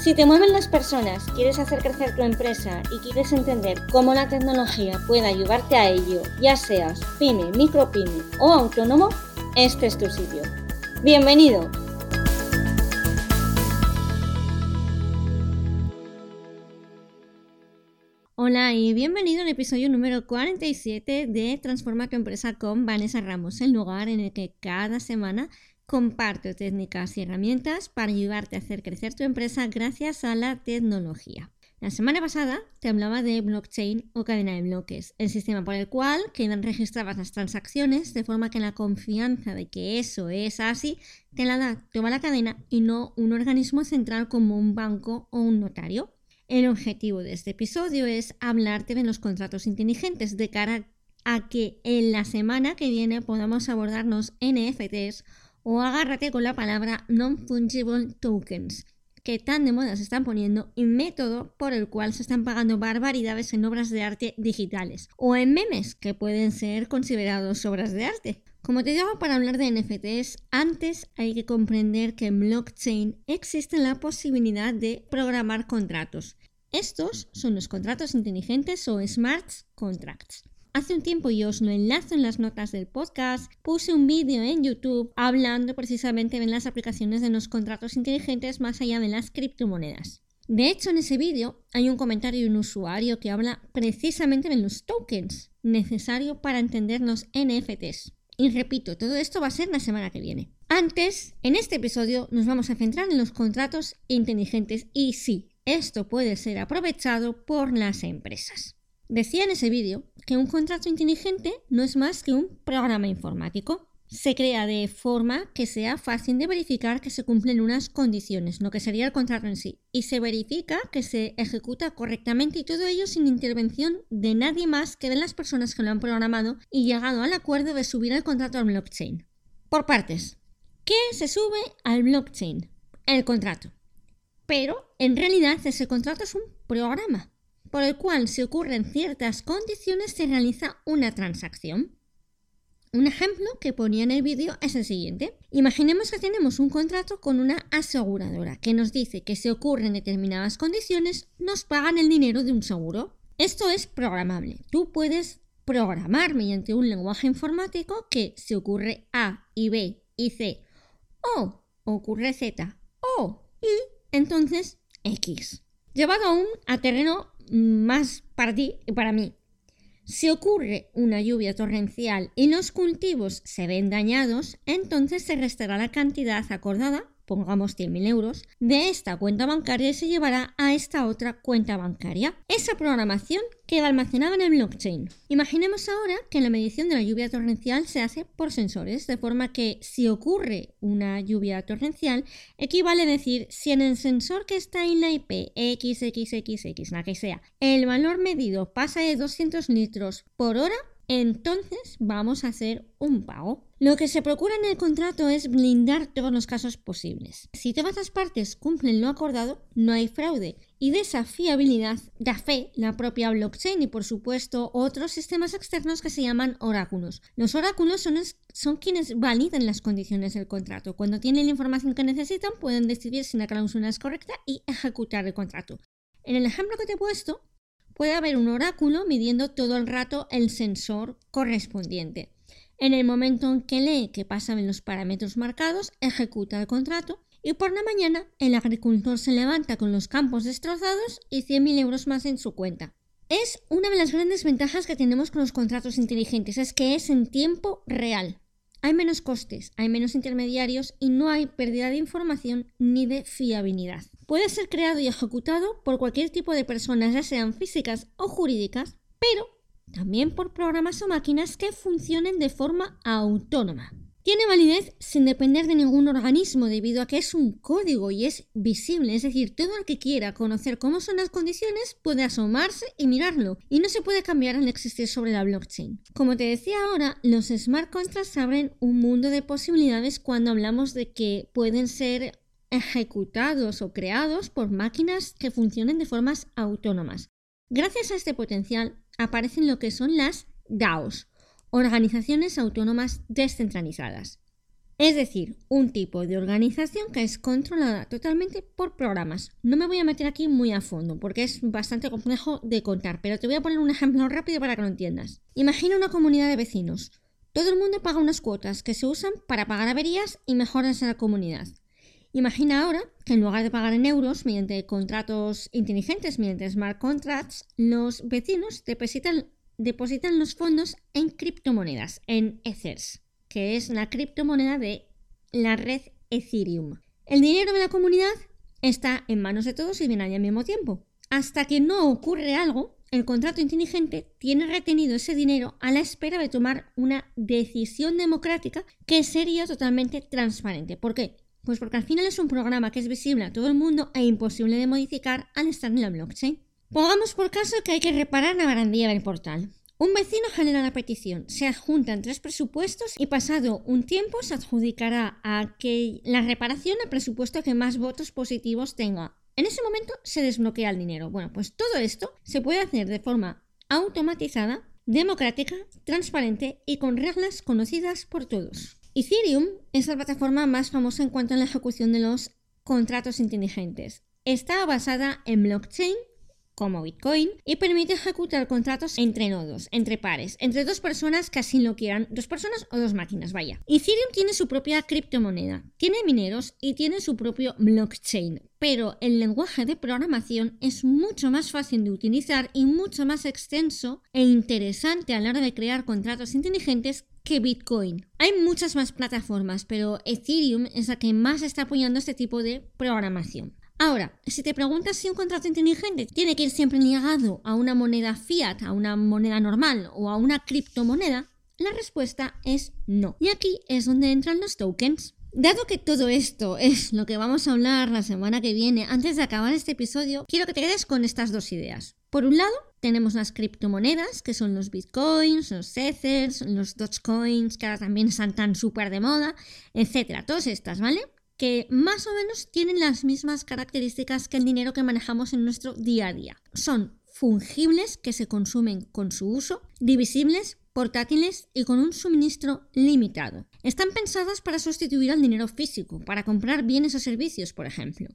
Si te mueven las personas, quieres hacer crecer tu empresa y quieres entender cómo la tecnología puede ayudarte a ello, ya seas pyme, micropyme o autónomo, este es tu sitio. Bienvenido. Hola y bienvenido al episodio número 47 de Transforma tu empresa con Vanessa Ramos, el lugar en el que cada semana Comparto técnicas y herramientas para ayudarte a hacer crecer tu empresa gracias a la tecnología. La semana pasada te hablaba de blockchain o cadena de bloques, el sistema por el cual quedan registradas las transacciones de forma que la confianza de que eso es así te la da toda la cadena y no un organismo central como un banco o un notario. El objetivo de este episodio es hablarte de los contratos inteligentes de cara a que en la semana que viene podamos abordarnos NFTs o agárrate con la palabra non-fungible tokens, que tan de moda se están poniendo y método por el cual se están pagando barbaridades en obras de arte digitales o en memes que pueden ser considerados obras de arte. Como te digo, para hablar de NFTs, antes hay que comprender que en blockchain existe la posibilidad de programar contratos. Estos son los contratos inteligentes o smart contracts. Hace un tiempo, y os lo enlazo en las notas del podcast, puse un vídeo en YouTube hablando precisamente de las aplicaciones de los contratos inteligentes más allá de las criptomonedas. De hecho, en ese vídeo hay un comentario de un usuario que habla precisamente de los tokens necesarios para entender los NFTs. Y repito, todo esto va a ser la semana que viene. Antes, en este episodio nos vamos a centrar en los contratos inteligentes y sí, esto puede ser aprovechado por las empresas. Decía en ese vídeo que un contrato inteligente no es más que un programa informático. Se crea de forma que sea fácil de verificar que se cumplen unas condiciones, lo que sería el contrato en sí, y se verifica que se ejecuta correctamente y todo ello sin intervención de nadie más que de las personas que lo han programado y llegado al acuerdo de subir el contrato al blockchain. Por partes. ¿Qué se sube al blockchain? El contrato. Pero en realidad ese contrato es un programa por el cual si ocurren ciertas condiciones se realiza una transacción. Un ejemplo que ponía en el vídeo es el siguiente. Imaginemos que tenemos un contrato con una aseguradora que nos dice que si ocurren determinadas condiciones nos pagan el dinero de un seguro. Esto es programable. Tú puedes programar mediante un lenguaje informático que si ocurre A y B y C o ocurre Z o Y, entonces X. Llevado aún a terreno más para ti y para mí. Si ocurre una lluvia torrencial y los cultivos se ven dañados, entonces se restará la cantidad acordada pongamos 100.000 euros, de esta cuenta bancaria y se llevará a esta otra cuenta bancaria. Esa programación queda almacenada en el blockchain. Imaginemos ahora que la medición de la lluvia torrencial se hace por sensores, de forma que si ocurre una lluvia torrencial, equivale a decir si en el sensor que está en la IP XXXX, la que sea, el valor medido pasa de 200 litros por hora, entonces vamos a hacer un pago. Lo que se procura en el contrato es blindar todos los casos posibles. Si todas las partes cumplen lo acordado, no hay fraude. Y de esa fiabilidad da fe la propia blockchain y por supuesto otros sistemas externos que se llaman oráculos. Los oráculos son, son quienes validan las condiciones del contrato. Cuando tienen la información que necesitan pueden decidir si la cláusula es correcta y ejecutar el contrato. En el ejemplo que te he puesto, puede haber un oráculo midiendo todo el rato el sensor correspondiente. En el momento en que lee que pasan los parámetros marcados, ejecuta el contrato y por la mañana el agricultor se levanta con los campos destrozados y 100.000 euros más en su cuenta. Es una de las grandes ventajas que tenemos con los contratos inteligentes, es que es en tiempo real. Hay menos costes, hay menos intermediarios y no hay pérdida de información ni de fiabilidad. Puede ser creado y ejecutado por cualquier tipo de personas, ya sean físicas o jurídicas, pero también por programas o máquinas que funcionen de forma autónoma. Tiene validez sin depender de ningún organismo debido a que es un código y es visible, es decir, todo el que quiera conocer cómo son las condiciones puede asomarse y mirarlo y no se puede cambiar al existir sobre la blockchain. Como te decía ahora, los smart contracts abren un mundo de posibilidades cuando hablamos de que pueden ser ejecutados o creados por máquinas que funcionen de formas autónomas. Gracias a este potencial aparecen lo que son las DAOs organizaciones autónomas descentralizadas. Es decir, un tipo de organización que es controlada totalmente por programas. No me voy a meter aquí muy a fondo porque es bastante complejo de contar, pero te voy a poner un ejemplo rápido para que lo entiendas. Imagina una comunidad de vecinos. Todo el mundo paga unas cuotas que se usan para pagar averías y mejoras en la comunidad. Imagina ahora que en lugar de pagar en euros mediante contratos inteligentes, mediante smart contracts, los vecinos depositan depositan los fondos en criptomonedas, en Ethers, que es la criptomoneda de la red Ethereum. El dinero de la comunidad está en manos de todos y nadie al mismo tiempo. Hasta que no ocurre algo, el contrato inteligente tiene retenido ese dinero a la espera de tomar una decisión democrática que sería totalmente transparente. ¿Por qué? Pues porque al final es un programa que es visible a todo el mundo e imposible de modificar al estar en la blockchain. Pongamos por caso que hay que reparar la barandilla del portal. Un vecino genera la petición, se adjuntan tres presupuestos y pasado un tiempo se adjudicará a que la reparación al presupuesto que más votos positivos tenga. En ese momento se desbloquea el dinero. Bueno, pues todo esto se puede hacer de forma automatizada, democrática, transparente y con reglas conocidas por todos. Ethereum es la plataforma más famosa en cuanto a la ejecución de los contratos inteligentes. Está basada en blockchain como Bitcoin y permite ejecutar contratos entre nodos, entre pares, entre dos personas que lo quieran, dos personas o dos máquinas, vaya. Ethereum tiene su propia criptomoneda, tiene mineros y tiene su propio blockchain, pero el lenguaje de programación es mucho más fácil de utilizar y mucho más extenso e interesante a la hora de crear contratos inteligentes que Bitcoin. Hay muchas más plataformas, pero Ethereum es la que más está apoyando este tipo de programación. Ahora, si te preguntas si un contrato inteligente tiene que ir siempre ligado a una moneda fiat, a una moneda normal o a una criptomoneda, la respuesta es no. Y aquí es donde entran los tokens. Dado que todo esto es lo que vamos a hablar la semana que viene, antes de acabar este episodio, quiero que te quedes con estas dos ideas. Por un lado, tenemos las criptomonedas, que son los bitcoins, los ethers, los dogecoins, que ahora también están tan súper de moda, etcétera. Todas estas, ¿vale? Que más o menos tienen las mismas características que el dinero que manejamos en nuestro día a día. Son fungibles que se consumen con su uso, divisibles, portátiles y con un suministro limitado. Están pensadas para sustituir al dinero físico, para comprar bienes o servicios, por ejemplo.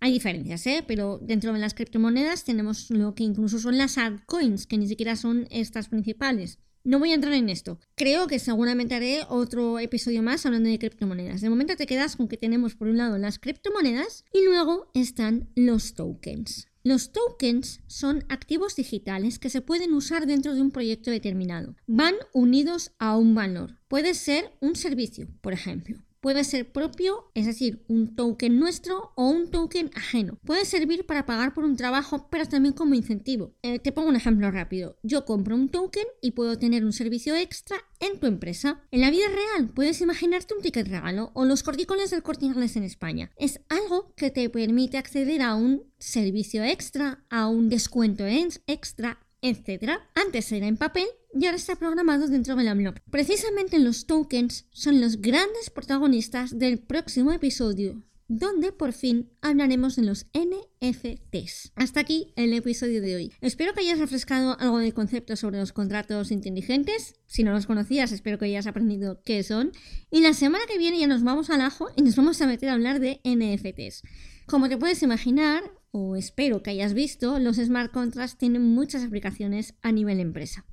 Hay diferencias, ¿eh? pero dentro de las criptomonedas tenemos lo que incluso son las altcoins, que ni siquiera son estas principales. No voy a entrar en esto. Creo que seguramente haré otro episodio más hablando de criptomonedas. De momento te quedas con que tenemos por un lado las criptomonedas y luego están los tokens. Los tokens son activos digitales que se pueden usar dentro de un proyecto determinado. Van unidos a un valor. Puede ser un servicio, por ejemplo puede ser propio, es decir, un token nuestro o un token ajeno. Puede servir para pagar por un trabajo, pero también como incentivo. Eh, te pongo un ejemplo rápido. Yo compro un token y puedo tener un servicio extra en tu empresa. En la vida real puedes imaginarte un ticket regalo o los corticoles del corte en España. Es algo que te permite acceder a un servicio extra, a un descuento extra, etc. Antes era en papel y ahora está programado dentro de la block. Precisamente los tokens son los grandes protagonistas del próximo episodio, donde por fin hablaremos de los NFTs. Hasta aquí el episodio de hoy. Espero que hayas refrescado algo de concepto sobre los contratos inteligentes. Si no los conocías, espero que hayas aprendido qué son. Y la semana que viene ya nos vamos al ajo y nos vamos a meter a hablar de NFTs. Como te puedes imaginar, o espero que hayas visto, los smart contracts tienen muchas aplicaciones a nivel empresa.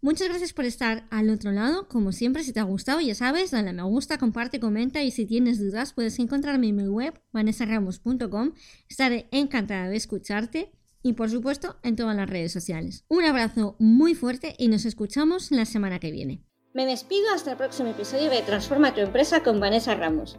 Muchas gracias por estar al otro lado. Como siempre, si te ha gustado, ya sabes, dale a me gusta, comparte, comenta y si tienes dudas puedes encontrarme en mi web, vanessaramos.com. Estaré encantada de escucharte y por supuesto en todas las redes sociales. Un abrazo muy fuerte y nos escuchamos la semana que viene. Me despido hasta el próximo episodio de Transforma tu empresa con Vanessa Ramos.